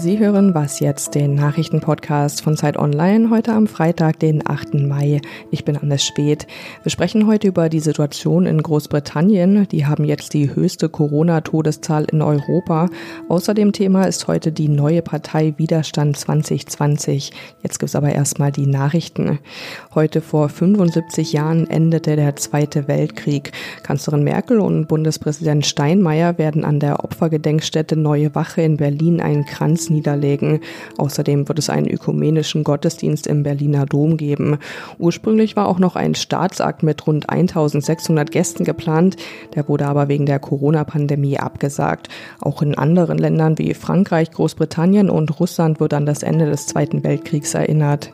Sie hören Was jetzt, den Nachrichtenpodcast von Zeit Online, heute am Freitag, den 8. Mai. Ich bin Annes Speth. Wir sprechen heute über die Situation in Großbritannien. Die haben jetzt die höchste Corona-Todeszahl in Europa. Außerdem Thema ist heute die neue Partei Widerstand 2020. Jetzt gibt's aber erstmal die Nachrichten. Heute vor 75 Jahren endete der Zweite Weltkrieg. Kanzlerin Merkel und Bundespräsident Steinmeier werden an der Opfergedenkstätte Neue Wache in Berlin einen Kranz niederlegen. Außerdem wird es einen ökumenischen Gottesdienst im Berliner Dom geben. Ursprünglich war auch noch ein Staatsakt mit rund 1600 Gästen geplant. Der wurde aber wegen der Corona-Pandemie abgesagt. Auch in anderen Ländern wie Frankreich, Großbritannien und Russland wird an das Ende des Zweiten Weltkriegs erinnert.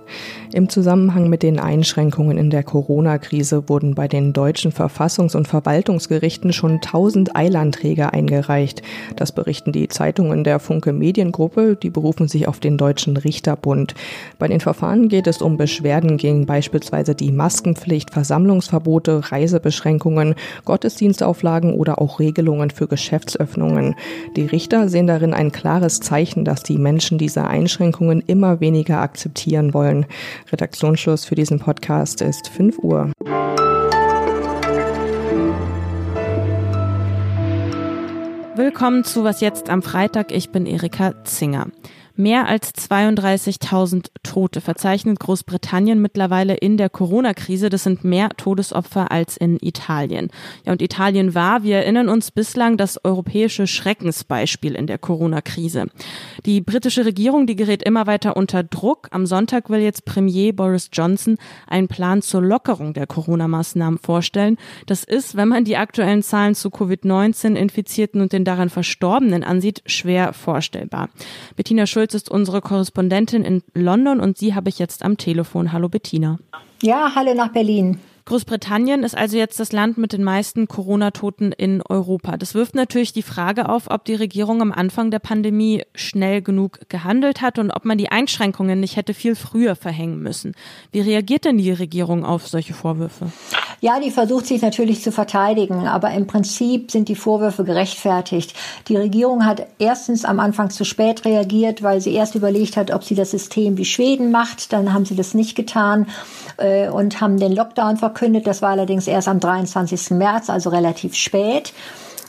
Im Zusammenhang mit den Einschränkungen in der Corona-Krise wurden bei den deutschen Verfassungs- und Verwaltungsgerichten schon 1000 Eilanträge eingereicht. Das berichten die Zeitungen der Funke Mediengruppe die berufen sich auf den Deutschen Richterbund. Bei den Verfahren geht es um Beschwerden gegen beispielsweise die Maskenpflicht, Versammlungsverbote, Reisebeschränkungen, Gottesdienstauflagen oder auch Regelungen für Geschäftsöffnungen. Die Richter sehen darin ein klares Zeichen, dass die Menschen diese Einschränkungen immer weniger akzeptieren wollen. Redaktionsschluss für diesen Podcast ist 5 Uhr. Willkommen zu Was jetzt am Freitag. Ich bin Erika Zinger. Mehr als 32.000 Tote verzeichnet Großbritannien mittlerweile in der Corona-Krise. Das sind mehr Todesopfer als in Italien. Ja, und Italien war, wir erinnern uns, bislang das europäische Schreckensbeispiel in der Corona-Krise. Die britische Regierung, die gerät immer weiter unter Druck. Am Sonntag will jetzt Premier Boris Johnson einen Plan zur Lockerung der Corona-Maßnahmen vorstellen. Das ist, wenn man die aktuellen Zahlen zu Covid-19-Infizierten und den daran Verstorbenen ansieht, schwer vorstellbar. Bettina Schulz Schulz ist unsere Korrespondentin in London und sie habe ich jetzt am Telefon. Hallo Bettina. Ja, hallo nach Berlin. Großbritannien ist also jetzt das Land mit den meisten Corona-Toten in Europa. Das wirft natürlich die Frage auf, ob die Regierung am Anfang der Pandemie schnell genug gehandelt hat und ob man die Einschränkungen nicht hätte viel früher verhängen müssen. Wie reagiert denn die Regierung auf solche Vorwürfe? Ja, die versucht sich natürlich zu verteidigen, aber im Prinzip sind die Vorwürfe gerechtfertigt. Die Regierung hat erstens am Anfang zu spät reagiert, weil sie erst überlegt hat, ob sie das System wie Schweden macht. Dann haben sie das nicht getan äh, und haben den Lockdown verkündet. Das war allerdings erst am 23. März, also relativ spät.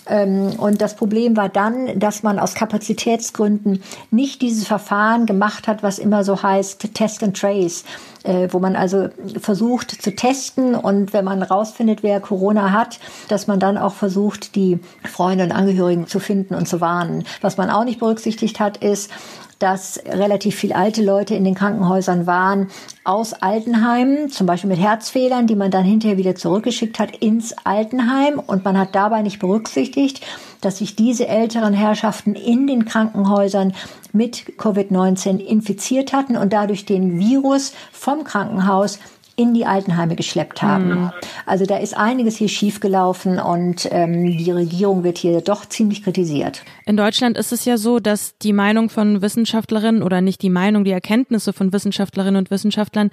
Ähm, und das Problem war dann, dass man aus Kapazitätsgründen nicht dieses Verfahren gemacht hat, was immer so heißt Test and Trace, äh, wo man also versucht zu testen und wenn man rausfindet, wer Corona hat, dass man dann auch versucht, die Freunde und Angehörigen zu finden und zu warnen. Was man auch nicht berücksichtigt hat, ist, dass relativ viel alte Leute in den Krankenhäusern waren aus Altenheimen, zum Beispiel mit Herzfehlern, die man dann hinterher wieder zurückgeschickt hat ins Altenheim. Und man hat dabei nicht berücksichtigt, dass sich diese älteren Herrschaften in den Krankenhäusern mit Covid-19 infiziert hatten und dadurch den Virus vom Krankenhaus in die Altenheime geschleppt haben. Mhm. Also da ist einiges hier schiefgelaufen und ähm, die Regierung wird hier doch ziemlich kritisiert. In Deutschland ist es ja so, dass die Meinung von Wissenschaftlerinnen oder nicht die Meinung, die Erkenntnisse von Wissenschaftlerinnen und Wissenschaftlern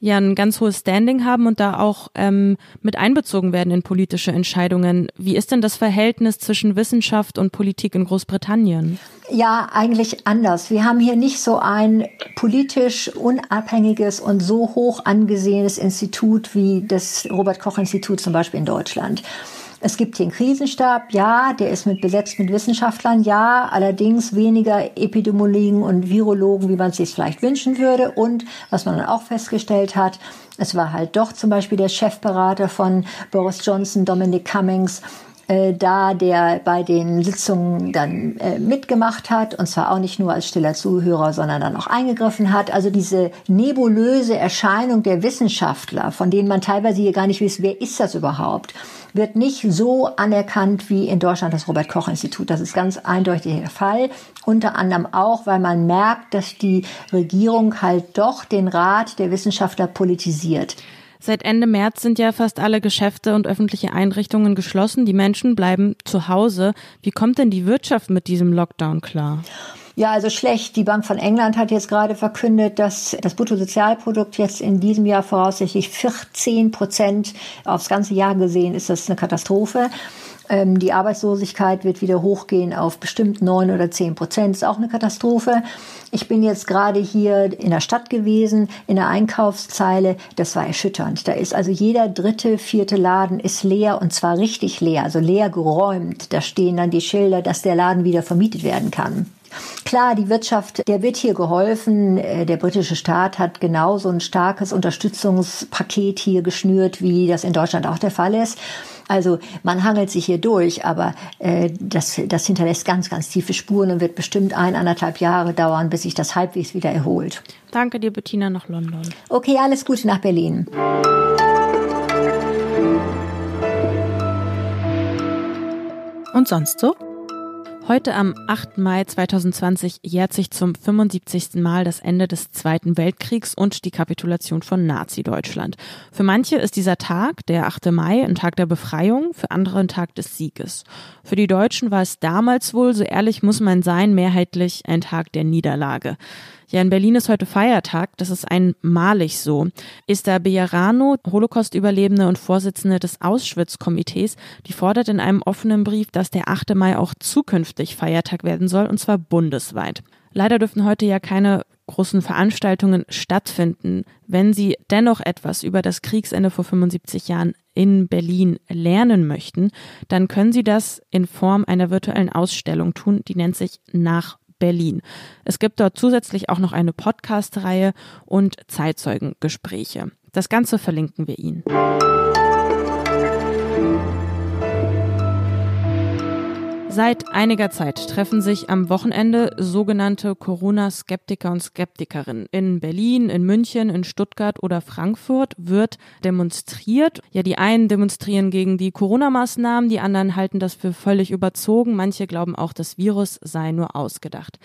ja ein ganz hohes Standing haben und da auch ähm, mit einbezogen werden in politische Entscheidungen. Wie ist denn das Verhältnis zwischen Wissenschaft und Politik in Großbritannien? Ja, eigentlich anders. Wir haben hier nicht so ein politisch unabhängiges und so hoch angesehenes Institut wie das Robert Koch Institut zum Beispiel in Deutschland. Es gibt einen Krisenstab, ja, der ist mit besetzt mit Wissenschaftlern, ja, allerdings weniger Epidemiologen und Virologen, wie man es sich vielleicht wünschen würde. Und was man dann auch festgestellt hat, es war halt doch zum Beispiel der Chefberater von Boris Johnson, Dominic Cummings, äh, da, der bei den Sitzungen dann äh, mitgemacht hat und zwar auch nicht nur als stiller Zuhörer, sondern dann auch eingegriffen hat. Also diese nebulöse Erscheinung der Wissenschaftler, von denen man teilweise hier gar nicht weiß, wer ist das überhaupt, wird nicht so anerkannt wie in Deutschland das Robert Koch Institut. Das ist ganz eindeutig der Fall. Unter anderem auch, weil man merkt, dass die Regierung halt doch den Rat der Wissenschaftler politisiert. Seit Ende März sind ja fast alle Geschäfte und öffentliche Einrichtungen geschlossen. Die Menschen bleiben zu Hause. Wie kommt denn die Wirtschaft mit diesem Lockdown klar? Ja, also schlecht. Die Bank von England hat jetzt gerade verkündet, dass das Bruttosozialprodukt jetzt in diesem Jahr voraussichtlich 14 Prozent aufs ganze Jahr gesehen ist. Das eine Katastrophe. Ähm, die Arbeitslosigkeit wird wieder hochgehen auf bestimmt neun oder zehn Prozent. Ist auch eine Katastrophe. Ich bin jetzt gerade hier in der Stadt gewesen, in der Einkaufszeile. Das war erschütternd. Da ist also jeder dritte, vierte Laden ist leer und zwar richtig leer, also leer geräumt. Da stehen dann die Schilder, dass der Laden wieder vermietet werden kann. Klar, die Wirtschaft, der wird hier geholfen. Äh, der britische Staat hat genauso ein starkes Unterstützungspaket hier geschnürt, wie das in Deutschland auch der Fall ist. Also man hangelt sich hier durch, aber äh, das, das hinterlässt ganz, ganz tiefe Spuren und wird bestimmt ein, anderthalb Jahre dauern, bis sich das halbwegs wieder erholt. Danke dir, Bettina, nach London. Okay, alles Gute nach Berlin. Und sonst so? Heute am 8. Mai 2020 jährt sich zum 75. Mal das Ende des Zweiten Weltkriegs und die Kapitulation von Nazi-Deutschland. Für manche ist dieser Tag, der 8. Mai, ein Tag der Befreiung, für andere ein Tag des Sieges. Für die Deutschen war es damals wohl, so ehrlich muss man sein, mehrheitlich ein Tag der Niederlage. Ja, in Berlin ist heute Feiertag. Das ist einmalig so. Esther Bejarano, Holocaust-Überlebende und Vorsitzende des Auschwitz-Komitees, die fordert in einem offenen Brief, dass der 8. Mai auch zukünftig Feiertag werden soll, und zwar bundesweit. Leider dürfen heute ja keine großen Veranstaltungen stattfinden. Wenn Sie dennoch etwas über das Kriegsende vor 75 Jahren in Berlin lernen möchten, dann können Sie das in Form einer virtuellen Ausstellung tun, die nennt sich Nach Berlin. Es gibt dort zusätzlich auch noch eine Podcast-Reihe und Zeitzeugengespräche. Das Ganze verlinken wir Ihnen. Seit einiger Zeit treffen sich am Wochenende sogenannte Corona-Skeptiker und Skeptikerinnen. In Berlin, in München, in Stuttgart oder Frankfurt wird demonstriert. Ja, die einen demonstrieren gegen die Corona-Maßnahmen, die anderen halten das für völlig überzogen. Manche glauben auch, das Virus sei nur ausgedacht.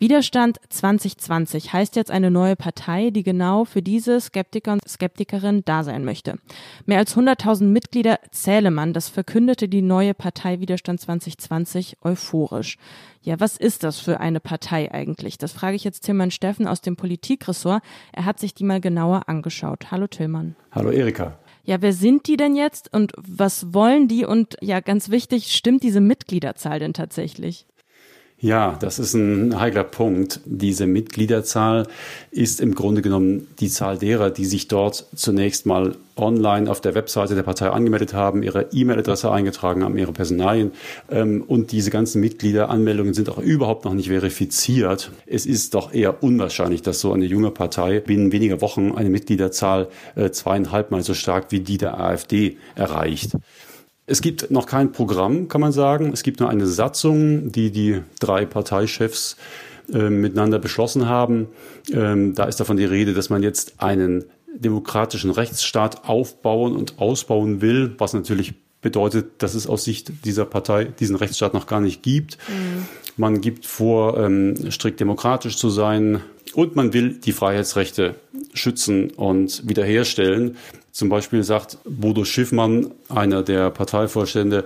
Widerstand 2020 heißt jetzt eine neue Partei, die genau für diese Skeptiker und Skeptikerinnen da sein möchte. Mehr als 100.000 Mitglieder zähle man, das verkündete die neue Partei Widerstand 2020 euphorisch. Ja, was ist das für eine Partei eigentlich? Das frage ich jetzt Tilman Steffen aus dem Politikressort. Er hat sich die mal genauer angeschaut. Hallo Tillmann. Hallo Erika. Ja, wer sind die denn jetzt und was wollen die? Und ja, ganz wichtig, stimmt diese Mitgliederzahl denn tatsächlich? Ja, das ist ein heikler Punkt. Diese Mitgliederzahl ist im Grunde genommen die Zahl derer, die sich dort zunächst mal online auf der Webseite der Partei angemeldet haben, ihre E-Mail-Adresse eingetragen haben, ihre Personalien. Ähm, und diese ganzen Mitgliederanmeldungen sind auch überhaupt noch nicht verifiziert. Es ist doch eher unwahrscheinlich, dass so eine junge Partei binnen weniger Wochen eine Mitgliederzahl äh, zweieinhalbmal so stark wie die der AfD erreicht. Es gibt noch kein Programm, kann man sagen. Es gibt nur eine Satzung, die die drei Parteichefs äh, miteinander beschlossen haben. Ähm, da ist davon die Rede, dass man jetzt einen demokratischen Rechtsstaat aufbauen und ausbauen will, was natürlich bedeutet, dass es aus Sicht dieser Partei diesen Rechtsstaat noch gar nicht gibt. Mhm. Man gibt vor, ähm, strikt demokratisch zu sein und man will die Freiheitsrechte schützen und wiederherstellen. Zum Beispiel sagt Bodo Schiffmann, einer der Parteivorstände,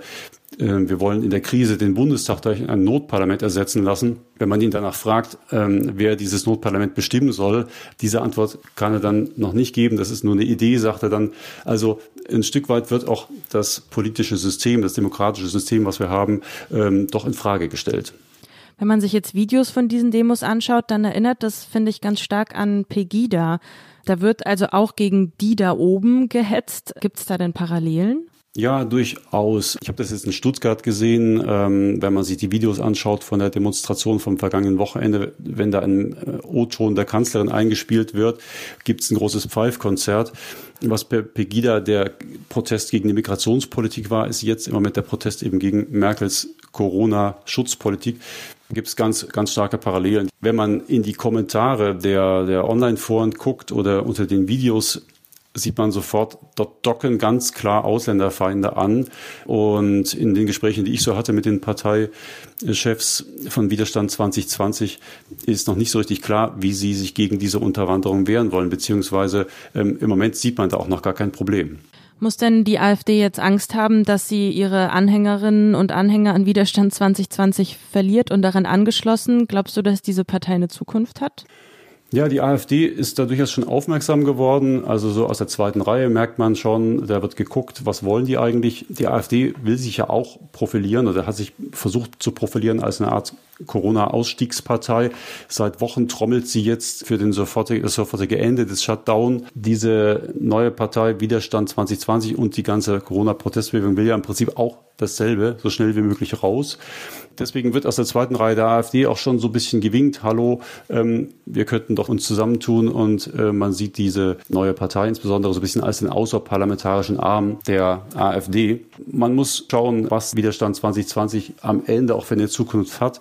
äh, wir wollen in der Krise den Bundestag durch ein Notparlament ersetzen lassen. Wenn man ihn danach fragt, ähm, wer dieses Notparlament bestimmen soll, diese Antwort kann er dann noch nicht geben. Das ist nur eine Idee, sagt er dann. Also ein Stück weit wird auch das politische System, das demokratische System, was wir haben, ähm, doch in Frage gestellt. Wenn man sich jetzt Videos von diesen Demos anschaut, dann erinnert das, finde ich, ganz stark an Pegida. Da wird also auch gegen die da oben gehetzt. Gibt es da denn Parallelen? Ja, durchaus. Ich habe das jetzt in Stuttgart gesehen, ähm, wenn man sich die Videos anschaut von der Demonstration vom vergangenen Wochenende, wenn da ein äh, O-Ton der Kanzlerin eingespielt wird, gibt es ein großes Pfeifkonzert. Was bei Pegida der Protest gegen die Migrationspolitik war, ist jetzt im Moment der Protest eben gegen Merkels Corona-Schutzpolitik gibt es ganz, ganz starke Parallelen. Wenn man in die Kommentare der, der Online-Foren guckt oder unter den Videos, sieht man sofort, dort docken ganz klar Ausländerfeinde an. Und in den Gesprächen, die ich so hatte mit den Parteichefs von Widerstand 2020, ist noch nicht so richtig klar, wie sie sich gegen diese Unterwanderung wehren wollen, beziehungsweise ähm, im Moment sieht man da auch noch gar kein Problem. Muss denn die AfD jetzt Angst haben, dass sie ihre Anhängerinnen und Anhänger an Widerstand 2020 verliert und daran angeschlossen? Glaubst du, dass diese Partei eine Zukunft hat? Ja, die AfD ist da durchaus schon aufmerksam geworden. Also so aus der zweiten Reihe merkt man schon, da wird geguckt, was wollen die eigentlich. Die AfD will sich ja auch profilieren oder hat sich versucht zu profilieren als eine Art Corona-Ausstiegspartei. Seit Wochen trommelt sie jetzt für den sofortige, das sofortige Ende des Shutdown. Diese neue Partei Widerstand 2020 und die ganze Corona-Protestbewegung will ja im Prinzip auch dasselbe, so schnell wie möglich raus. Deswegen wird aus der zweiten Reihe der AfD auch schon so ein bisschen gewinkt, hallo, ähm, wir könnten doch uns zusammentun und äh, man sieht diese neue Partei insbesondere so ein bisschen als den außerparlamentarischen Arm der AfD. Man muss schauen, was Widerstand 2020 am Ende auch für eine Zukunft hat.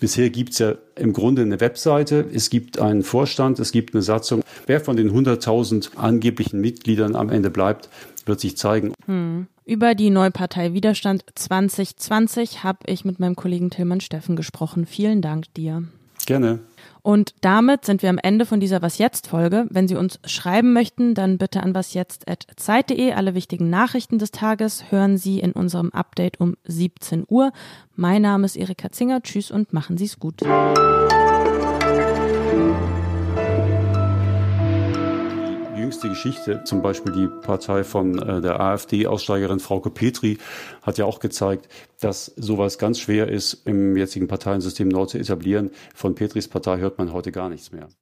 Bisher gibt's ja im Grunde eine Webseite, es gibt einen Vorstand, es gibt eine Satzung. Wer von den 100.000 angeblichen Mitgliedern am Ende bleibt, wird sich zeigen. Hm. Über die Neupartei Widerstand 2020 habe ich mit meinem Kollegen Tillmann Steffen gesprochen. Vielen Dank dir. Gerne. Und damit sind wir am Ende von dieser Was jetzt Folge. Wenn Sie uns schreiben möchten, dann bitte an wasjetzt@zeit.de. Alle wichtigen Nachrichten des Tages hören Sie in unserem Update um 17 Uhr. Mein Name ist Erika Zinger. Tschüss und machen Sie es gut. Jüngste Geschichte, zum Beispiel die Partei von äh, der AfD-Aussteigerin Frauke Petri, hat ja auch gezeigt, dass sowas ganz schwer ist, im jetzigen Parteiensystem neu zu etablieren. Von Petris Partei hört man heute gar nichts mehr.